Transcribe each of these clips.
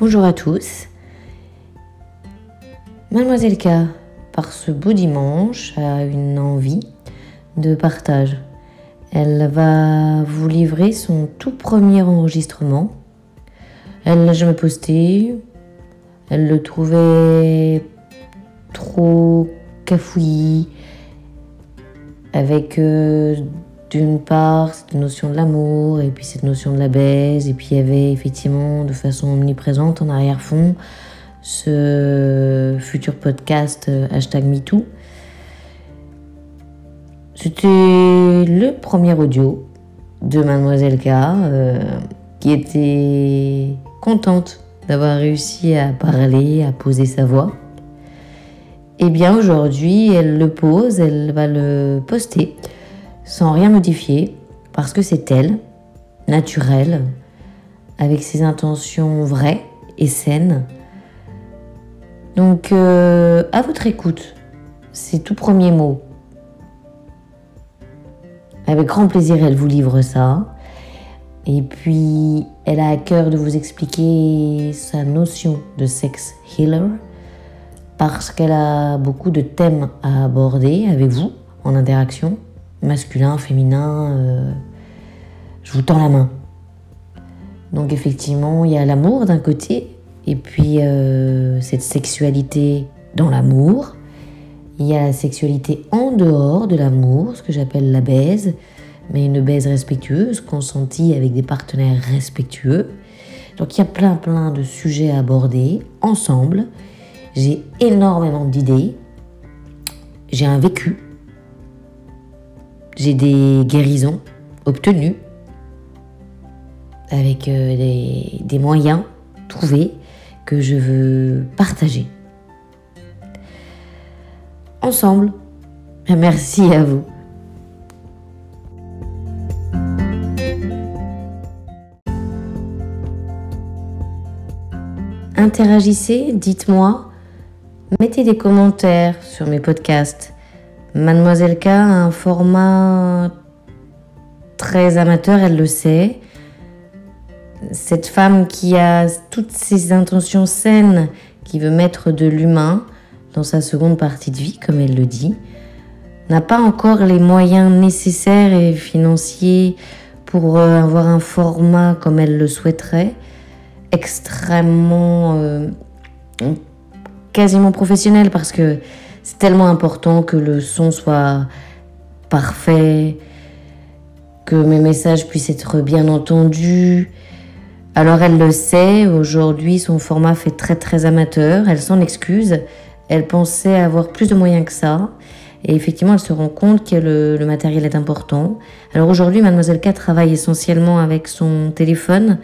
Bonjour à tous. Mademoiselle K, par ce beau dimanche, a une envie de partage. Elle va vous livrer son tout premier enregistrement. Elle l'a jamais posté. Elle le trouvait trop cafouillis, avec euh, d'une part cette notion de l'amour et puis cette notion de la baise et puis il y avait effectivement de façon omniprésente en arrière-fond ce futur podcast euh, hashtag MeToo. C'était le premier audio de Mademoiselle K euh, qui était contente d'avoir réussi à parler, à poser sa voix. Et eh bien aujourd'hui, elle le pose, elle va le poster sans rien modifier, parce que c'est elle, naturelle, avec ses intentions vraies et saines. Donc, euh, à votre écoute, ces tout premiers mots. Avec grand plaisir, elle vous livre ça. Et puis, elle a à cœur de vous expliquer sa notion de sex healer, parce qu'elle a beaucoup de thèmes à aborder avec vous en interaction masculin, féminin, euh, je vous tends la main. Donc effectivement, il y a l'amour d'un côté, et puis euh, cette sexualité dans l'amour. Il y a la sexualité en dehors de l'amour, ce que j'appelle la baise, mais une baise respectueuse, consentie avec des partenaires respectueux. Donc il y a plein plein de sujets à aborder ensemble. J'ai énormément d'idées. J'ai un vécu j'ai des guérisons obtenues avec euh, des, moyens trouvés que je veux partager. Ensemble, merci à vous. Interagissez, dites-moi, mettez des commentaires sur mes podcasts Mademoiselle K a un format très amateur, elle le sait. Cette femme qui a toutes ses intentions saines, qui veut mettre de l'humain dans sa seconde partie de vie, comme elle le dit, n'a pas encore les moyens nécessaires et financiers pour euh, avoir un format comme elle le souhaiterait, extrêmement, euh, quasiment professionnel, parce que c'est tellement important que le son soit parfait, que mes messages puissent être bien entendus. Alors elle le sait, aujourd'hui son format fait très très amateur, elle s'en excuse, elle pensait avoir plus de moyens que ça. Et effectivement, elle se rend compte que le, matériel est important. Alors aujourd'hui, Mademoiselle K travaille essentiellement avec son téléphone,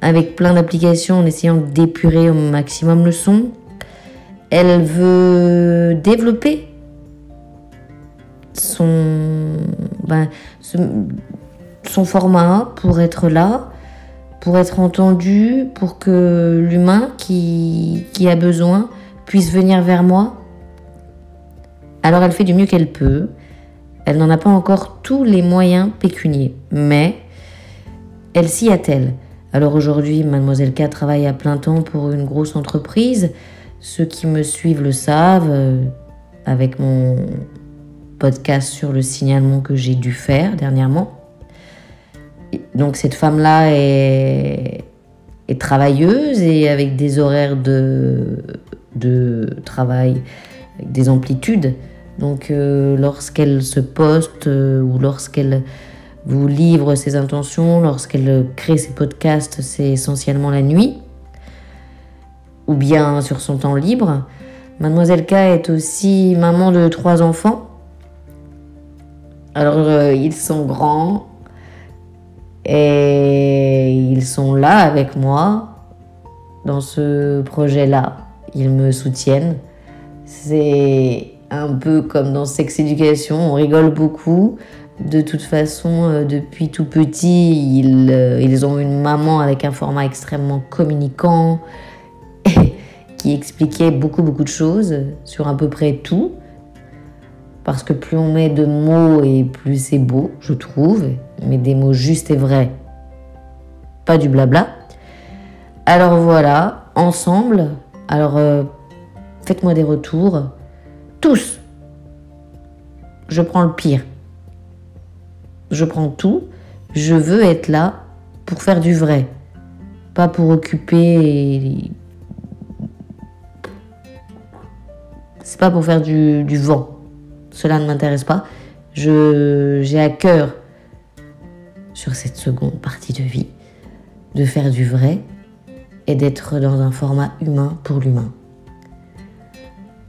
avec plein d'applications en essayant d'épurer au maximum le son. Elle veut développer son, ben, son format pour être là, pour être entendu, pour que l'humain qui, qui a besoin puisse venir vers moi. Alors elle fait du mieux qu'elle peut. Elle n'en a pas encore tous les moyens pécuniers, mais elle s'y attelle. Alors aujourd'hui, mademoiselle K travaille à plein temps pour une grosse entreprise. Ceux qui me suivent le savent, euh, avec mon podcast sur le signalement que j'ai dû faire dernièrement. Donc cette femme-là est, travailleuse et avec des horaires de, travail, avec des amplitudes. Donc euh, lorsqu'elle se poste euh, ou lorsqu'elle vous livre ses intentions, lorsqu'elle crée ses podcasts, c'est essentiellement la nuit ou bien sur son temps libre. Mademoiselle K est aussi maman de trois enfants. Alors euh, ils sont grands et ils sont là avec moi dans ce projet-là. Ils me soutiennent. C'est un peu comme dans Sex Education, on rigole beaucoup. De toute façon, euh, depuis tout petit, euh, ils ont une maman avec un format extrêmement communicant, qui expliquait beaucoup beaucoup de choses sur à peu près tout. Parce que plus on met de mots et plus c'est beau, je trouve, mais des mots justes et vrais, pas du blabla. Alors voilà, ensemble, alors euh, faites-moi des retours. Tous. Je prends le pire. Je prends tout. Je veux être là pour faire du vrai. Pas pour occuper. C'est pas pour faire du, vent. Cela ne m'intéresse pas. Je, j'ai à cœur, sur cette seconde partie de vie, de faire du vrai et d'être dans un format humain pour l'humain.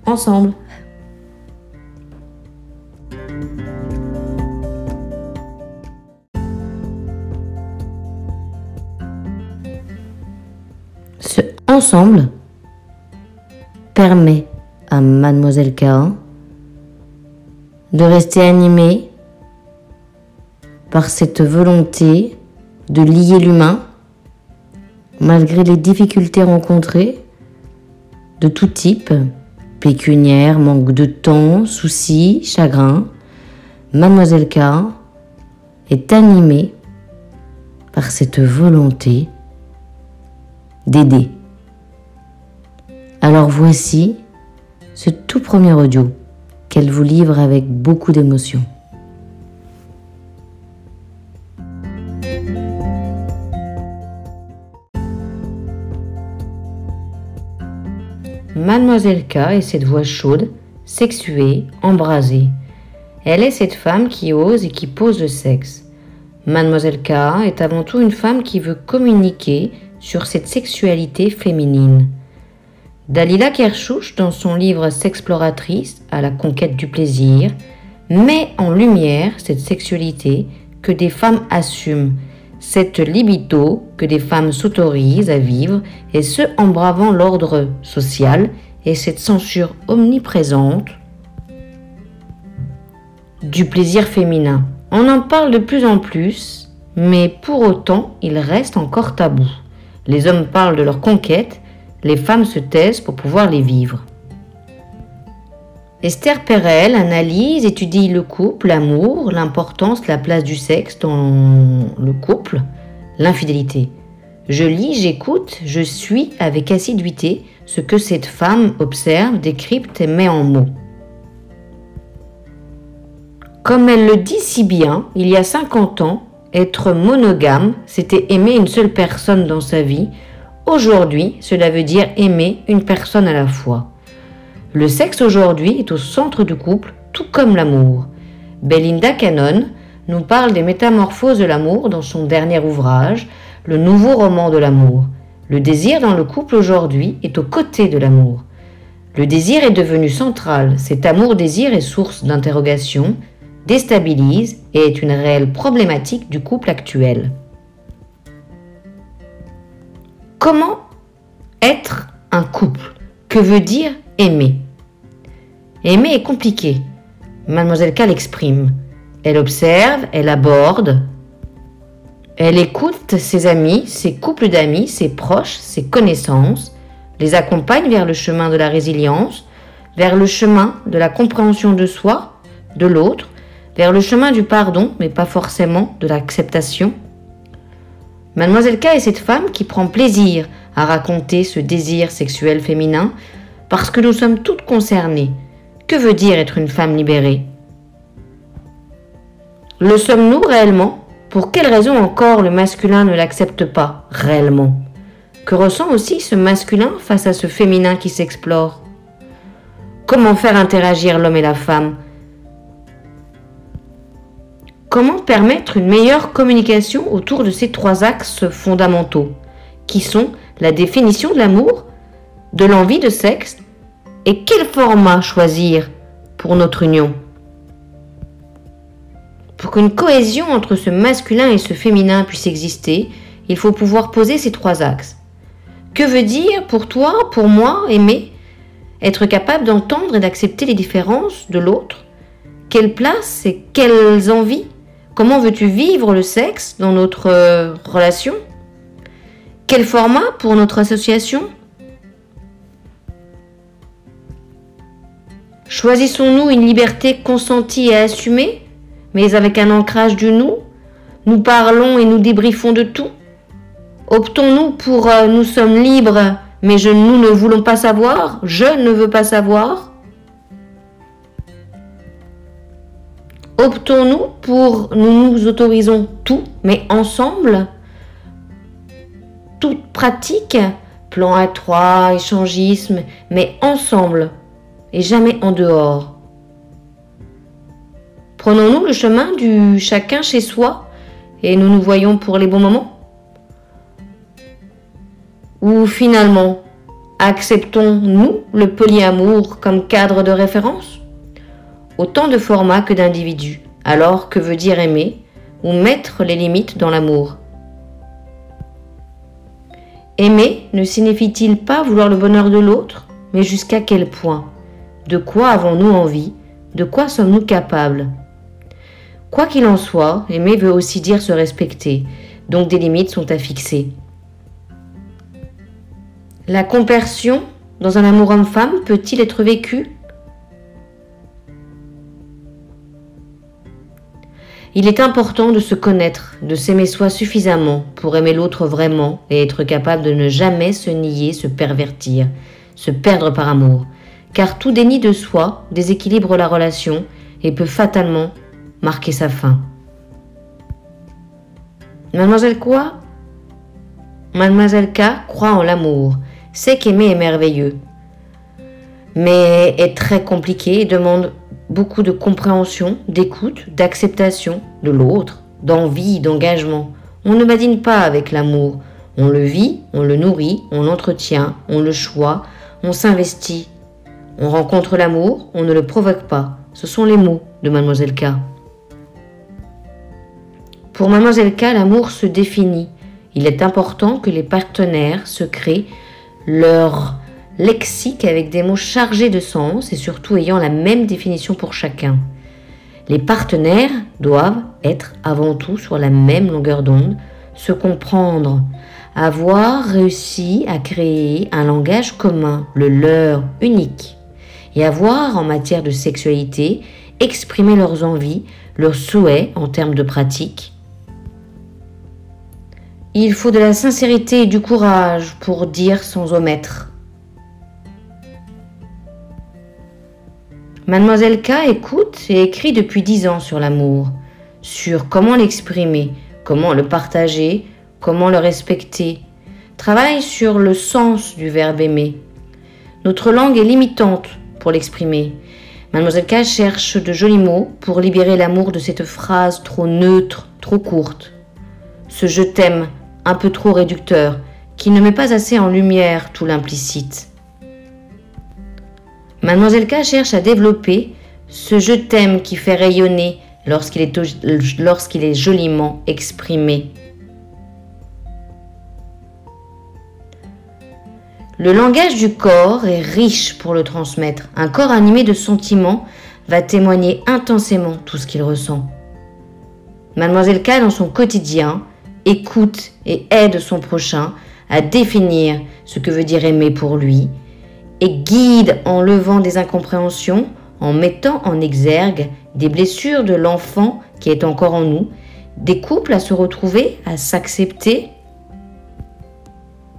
Ensemble. Ce ensemble permet à mademoiselle K de rester animée par cette volonté de lier l'humain malgré les difficultés rencontrées de tout type, pécuniaire, manque de temps, soucis, chagrin, mademoiselle K est animée par cette volonté d'aider. Alors voici ce tout premier audio qu'elle vous livre avec beaucoup d'émotion. Mademoiselle K est cette voix chaude, sexuée, embrasée. Elle est cette femme qui ose et qui pose le sexe. Mademoiselle K est avant tout une femme qui veut communiquer sur cette sexualité féminine. Dalila Kershouch, dans son livre S'exploratrice à la conquête du plaisir, met en lumière cette sexualité que des femmes assument, cette libido que des femmes s'autorisent à vivre, et ce en bravant l'ordre social et cette censure omniprésente du plaisir féminin. On en parle de plus en plus, mais pour autant, il reste encore tabou. Les hommes parlent de leur conquête, les femmes se taisent pour pouvoir les vivre. Esther Perel analyse, étudie le couple, l'amour, l'importance, la place du sexe dans le couple, l'infidélité. Je lis, j'écoute, je suis avec assiduité ce que cette femme observe, décrypte et met en mots. Comme elle le dit si bien, il y a 50 ans, être monogame, c'était aimer une seule personne dans sa vie, Aujourd'hui, cela veut dire aimer une personne à la fois. Le sexe aujourd'hui est au centre du couple, tout comme l'amour. Belinda Cannon nous parle des métamorphoses de l'amour dans son dernier ouvrage, Le nouveau roman de l'amour. Le désir dans le couple aujourd'hui est aux côtés de l'amour. Le désir est devenu central, cet amour-désir est source d'interrogation, déstabilise et est une réelle problématique du couple actuel. Comment être un couple? Que veut dire aimer? Aimer est compliqué. Mademoiselle K l'exprime. Elle observe, elle aborde, elle écoute ses amis, ses couples d'amis, ses proches, ses connaissances, les accompagne vers le chemin de la résilience, vers le chemin de la compréhension de soi, de l'autre, vers le chemin du pardon, mais pas forcément de l'acceptation Mademoiselle K est cette femme qui prend plaisir à raconter ce désir sexuel féminin parce que nous sommes toutes concernées. Que veut dire être une femme libérée? Le sommes-nous réellement? Pour quelle raison encore le masculin ne l'accepte pas réellement? Que ressent aussi ce masculin face à ce féminin qui s'explore? Comment faire interagir l'homme et la femme? Comment permettre une meilleure communication autour de ces trois axes fondamentaux, qui sont la définition de l'amour, de l'envie de sexe, et quel format choisir pour notre union? Pour qu'une cohésion entre ce masculin et ce féminin puisse exister, il faut pouvoir poser ces trois axes. Que veut dire pour toi, pour moi, aimer Être capable d'entendre et d'accepter les différences de l'autre? Quelle place et quelles envies? Comment veux-tu vivre le sexe dans notre euh, relation? Quel format pour notre association? Choisissons-nous une liberté consentie et assumée, mais avec un ancrage du nous. Nous parlons et nous débriefons de tout. Optons-nous pour euh, nous sommes libres, mais nous ne voulons pas savoir Je ne veux pas savoir Optons-nous pour nous nous autorisons tout, mais ensemble Toute pratique, plan à trois, échangisme, mais ensemble et jamais en dehors. Prenons-nous le chemin du chacun chez soi et nous nous voyons pour les bons moments Ou finalement, acceptons-nous le polyamour comme cadre de référence? Autant de formats que d'individus. Alors que veut dire aimer ou mettre les limites dans l'amour? Aimer ne signifie-t-il pas vouloir le bonheur de l'autre, mais jusqu'à quel point? De quoi avons-nous envie? De quoi sommes-nous capables? Quoi qu'il en soit, aimer veut aussi dire se respecter, donc des limites sont à fixer. La compersion dans un amour homme-femme peut-il être vécu Il est important de se connaître, de s'aimer soi suffisamment pour aimer l'autre vraiment et être capable de ne jamais se nier, se pervertir, se perdre par amour. Car tout déni de soi déséquilibre la relation et peut fatalement marquer sa fin. Mademoiselle quoi Mademoiselle K croit en l'amour, sait qu'aimer est merveilleux, mais est très compliqué et demande beaucoup de compréhension, d'écoute, d'acceptation de l'autre, d'envie, d'engagement. On ne badine pas avec l'amour. On le vit, on le nourrit, on l'entretient, on le choisit, on s'investit. On rencontre l'amour, on ne le provoque pas. Ce sont les mots de Mademoiselle K. Pour Mademoiselle K, l'amour se définit. Il est important que les partenaires se créent leur lexique avec des mots chargés de sens et surtout ayant la même définition pour chacun. Les partenaires doivent être avant tout sur la même longueur d'onde, se comprendre, avoir réussi à créer un langage commun, le leur unique, et avoir en matière de sexualité exprimé leurs envies, leurs souhaits en termes de pratique, il faut de la sincérité et du courage pour dire sans omettre. Mademoiselle K écoute et écrit depuis dix ans sur l'amour, sur comment l'exprimer, comment le partager, comment le respecter. Travaille sur le sens du verbe aimer. Notre langue est limitante pour l'exprimer. Mademoiselle K cherche de jolis mots pour libérer l'amour de cette phrase trop neutre, trop courte. Ce je t'aime un peu trop réducteur, qui ne met pas assez en lumière tout l'implicite. Mademoiselle K cherche à développer ce je t'aime qui fait rayonner lorsqu'il est, joliment exprimé. Le langage du corps est riche pour le transmettre. Un corps animé de sentiments va témoigner intensément tout ce qu'il ressent. Mademoiselle K, dans son quotidien, écoute et aide son prochain à définir ce que veut dire aimer pour lui et guide en levant des incompréhensions, en mettant en exergue des blessures de l'enfant qui est encore en nous, des couples à se retrouver, à s'accepter,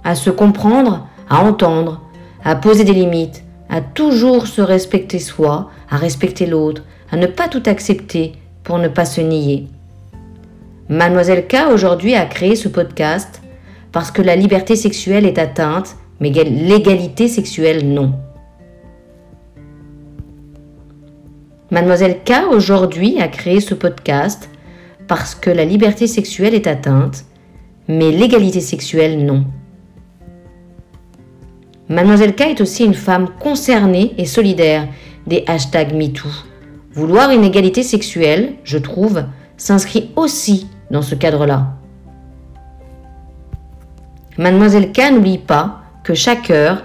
à se comprendre, à entendre, à poser des limites, à toujours se respecter soi, à respecter l'autre, à ne pas tout accepter pour ne pas se nier. Mademoiselle K aujourd'hui a créé ce podcast parce que la liberté sexuelle est atteinte, mais l'égalité sexuelle non. Mademoiselle K aujourd'hui a créé ce podcast parce que la liberté sexuelle est atteinte, mais l'égalité sexuelle non. Mademoiselle K est aussi une femme concernée et solidaire des hashtags MeToo. Vouloir une égalité sexuelle, je trouve, s'inscrit aussi dans ce cadre-là. Mademoiselle K n'oublie pas que chaque heure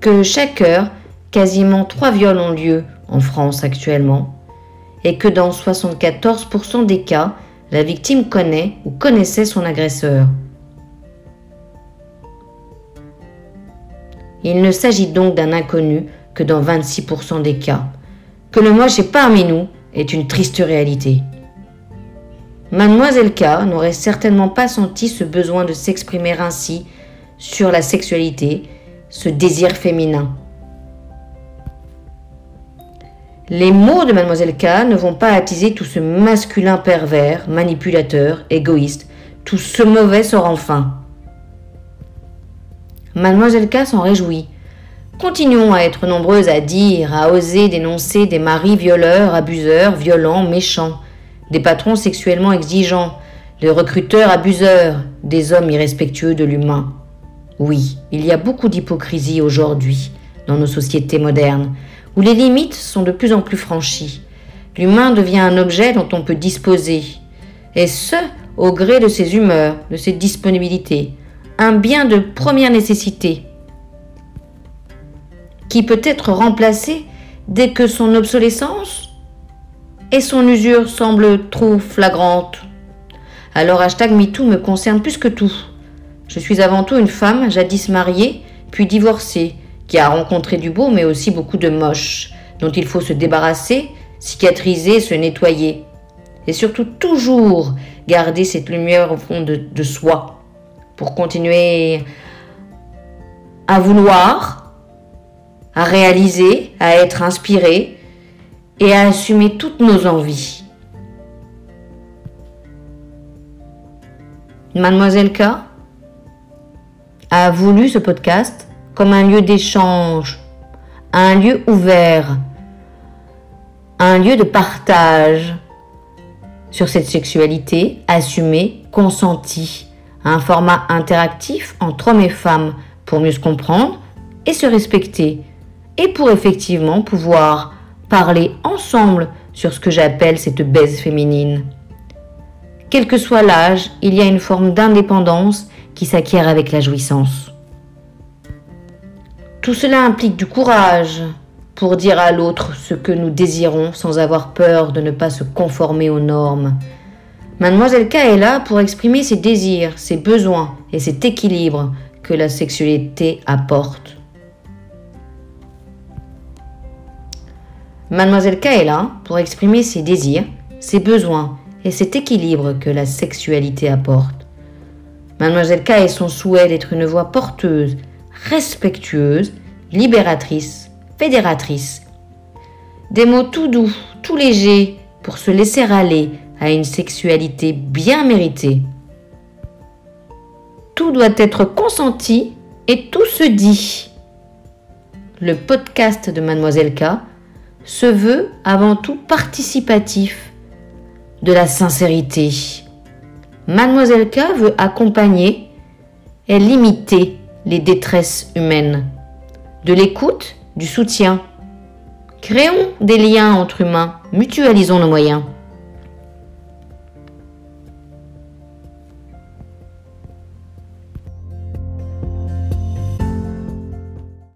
que chaque heure, quasiment trois viols ont lieu en France actuellement, et que dans 74% des cas, la victime connaît ou connaissait son agresseur. Il ne s'agit donc d'un inconnu que dans 26% des cas. Que le moche est parmi nous est une triste réalité. Mademoiselle K n'aurait certainement pas senti ce besoin de s'exprimer ainsi sur la sexualité, ce désir féminin. Les mots de Mademoiselle K ne vont pas attiser tout ce masculin pervers, manipulateur, égoïste, tout ce mauvais sort enfin. Mademoiselle K s'en réjouit. Continuons à être nombreuses à dire, à oser dénoncer des maris violeurs, abuseurs, violents, méchants, des patrons sexuellement exigeants, des recruteurs abuseurs, des hommes irrespectueux de l'humain. Oui, il y a beaucoup d'hypocrisie aujourd'hui dans nos sociétés modernes, où les limites sont de plus en plus franchies. L'humain devient un objet dont on peut disposer, et ce, au gré de ses humeurs, de ses disponibilités, un bien de première nécessité, qui peut être remplacé dès que son obsolescence et son usure semblent trop flagrantes. Alors hashtag MeToo me concerne plus que tout. Je suis avant tout une femme, jadis mariée, puis divorcée, qui a rencontré du beau mais aussi beaucoup de moche, dont il faut se débarrasser, cicatriser, se nettoyer. Et surtout toujours garder cette lumière au fond de, soi pour continuer à vouloir, à réaliser, à être inspiré et à assumer toutes nos envies. Mademoiselle K a voulu ce podcast comme un lieu d'échange, un lieu ouvert, un lieu de partage sur cette sexualité assumée, consentie, un format interactif entre hommes et femmes pour mieux se comprendre et se respecter, et pour effectivement pouvoir parler ensemble sur ce que j'appelle cette baise féminine. Quel que soit l'âge, il y a une forme d'indépendance qui s'acquiert avec la jouissance. Tout cela implique du courage pour dire à l'autre ce que nous désirons sans avoir peur de ne pas se conformer aux normes. Mademoiselle K est là pour exprimer ses désirs, ses besoins et cet équilibre que la sexualité apporte. Mademoiselle K est là pour exprimer ses désirs, ses besoins et cet équilibre que la sexualité apporte. Mademoiselle K est son souhait d'être une voix porteuse respectueuse, libératrice, fédératrice. Des mots tout doux, tout légers pour se laisser aller à une sexualité bien méritée. Tout doit être consenti et tout se dit. Le podcast de Mademoiselle K se veut avant tout participatif de la sincérité. Mademoiselle K veut accompagner et limiter les détresses humaines. De l'écoute, du soutien. Créons des liens entre humains, mutualisons nos moyens.